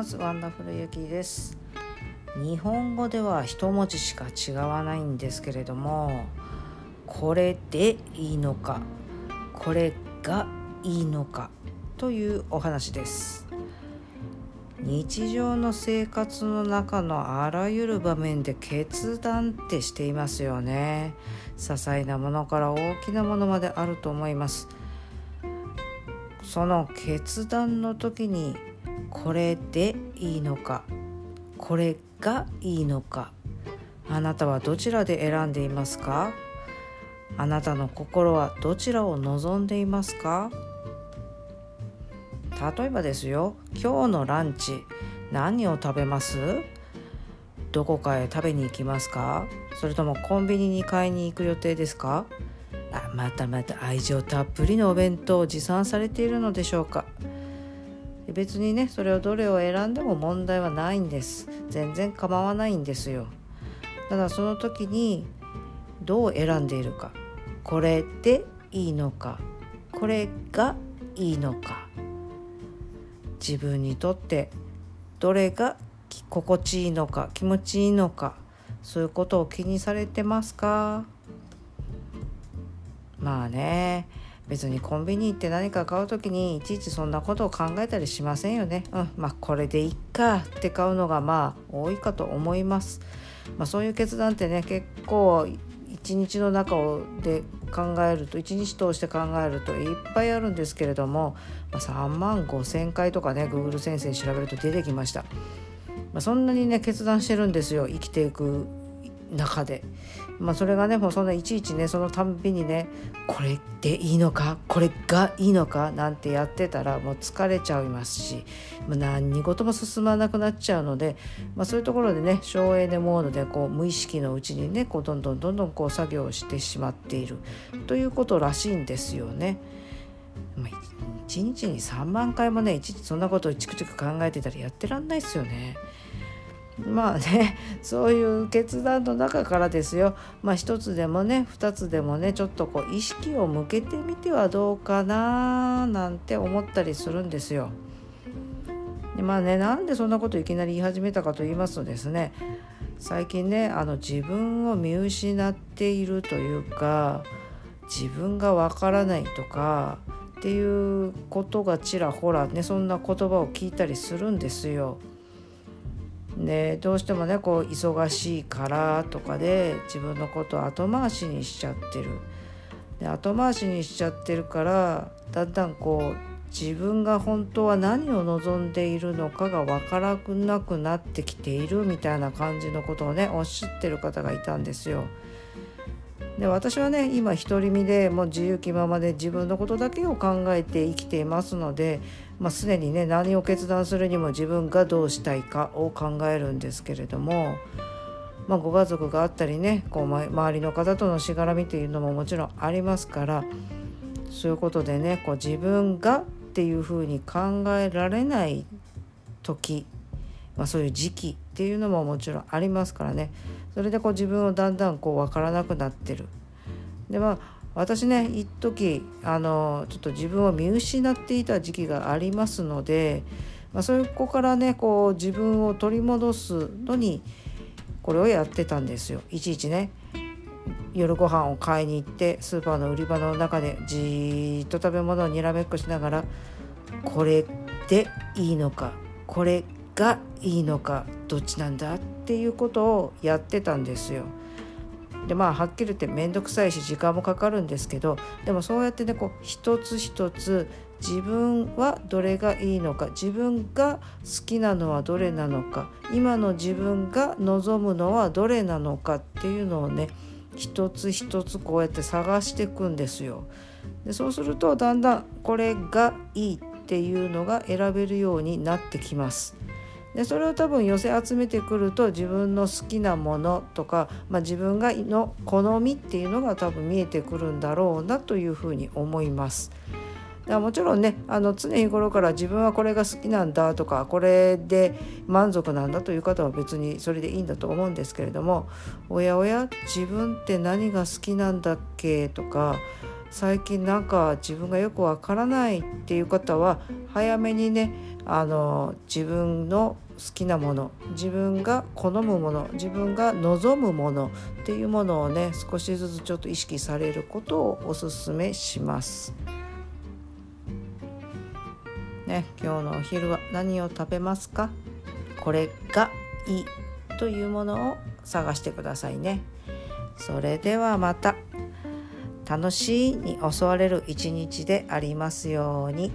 ます。ワンダフルユキです。日本語では一文字しか違わないんですけれどもこれでいいのかこれがいいのかというお話です。日常の生活の中のあらゆる場面で決断ってしていますよね。些細なものから大きなものまであると思います。その決断の時にこれでいいのか？これがいいのか？あなたはどちらで選んでいますか？あなたの心はどちらを望んでいますか？例えばですよ今日のランチ何を食べます？どこかへ食べに行きますか？それともコンビニに買いに行く予定ですか？あまたまた愛情たっぷりのお弁当を持参されているのでしょうか？別にねそれをどれを選んでも問題はないんです。全然構わないんですよ。ただその時にどう選んでいるか。これでいいのか。これがいいのか。自分にとってどれが心地いいのか。気持ちいいのか。そういうことを気にされてますか？まあね。別にコンビニ行って何か買う時にいちいちそんなことを考えたりしませんよね。うん、まあこれでいっかって買うのがまあ多いかと思います。まあ、そういう決断ってね結構一日の中で考えると一日通して考えるといっぱいあるんですけれども、まあ、3万5,000回とかね Google 先生調べると出てきました。まあ、そんなにね決断してるんですよ生きていく中で。まあ、それがねもうそんないちいちねそのたんびにねこれでいいのかこれがいいのかなんてやってたらもう疲れちゃいますし、まあ、何事も進まなくなっちゃうので、まあ、そういうところでね省エネモードでこう無意識のうちにねこうどんどんどんどんこう作業してしまっているということらしいんですよね。まあ、1日に3万回もねいちいちそんなことをチクチク考えてたらやってらんないっすよね。まあねそういう決断の中からですよまあ一つでもね二つでもねちょっとこう意識を向けてみてはどうかななんて思ったりするんですよ。でまあねなんでそんなこといきなり言い始めたかと言いますとですね最近ねあの自分を見失っているというか自分がわからないとかっていうことがちらほらねそんな言葉を聞いたりするんですよ。でどうしてもねこう忙しいからとかで自分のことを後回しにしちゃってるで後回しにしちゃってるからだんだんこう自分が本当は何を望んでいるのかが分からなくなってきているみたいな感じのことをねおっしゃってる方がいたんですよ。で私はね今独り身でもう自由気ままで自分のことだけを考えて生きていますので、まあ、すでにね何を決断するにも自分がどうしたいかを考えるんですけれども、まあ、ご家族があったりねこう周りの方とのしがらみっていうのももちろんありますからそういうことでねこう自分がっていうふうに考えられない時、まあ、そういう時期っていうのももちろんありますからね。それでこう自分をだんだんこう分からなくなってる。でまあ私ね一時あのちょっと自分を見失っていた時期がありますので、まあ、そこからねこう自分を取り戻すのにこれをやってたんですよ。いちいちね夜ご飯を買いに行ってスーパーの売り場の中でじーっと食べ物をにらめっこしながらこれでいいのかこれがいいのかどっちなんだっていうことをやってたんですよ。でまあはっきり言って面倒くさいし時間もかかるんですけどでもそうやってねこう一つ一つ自分はどれがいいのか自分が好きなのはどれなのか今の自分が望むのはどれなのかっていうのをね一つ一つこうやって探していくんですよ。でそうするとだんだんこれがいいっていうのが選べるようになってきます。でそれを多分寄せ集めてくると自分の好きなものとか、まあ、自分がの好みっていうのが多分見えてくるんだろうなというふうに思います。だもちろんねあの常日頃から自分はこれが好きなんだとかこれで満足なんだという方は別にそれでいいんだと思うんですけれどもおやおや自分って何が好きなんだっけとか最近なんか自分がよくわからないっていう方は早めにねあの自分の好きなもの自分が好むもの自分が望むものっていうものをね少しずつちょっと意識されることをおすすめします。ね、今日のお昼は何を食べますか？これがいいというものを探してくださいね。それではまた楽しいに襲われる一日でありますように。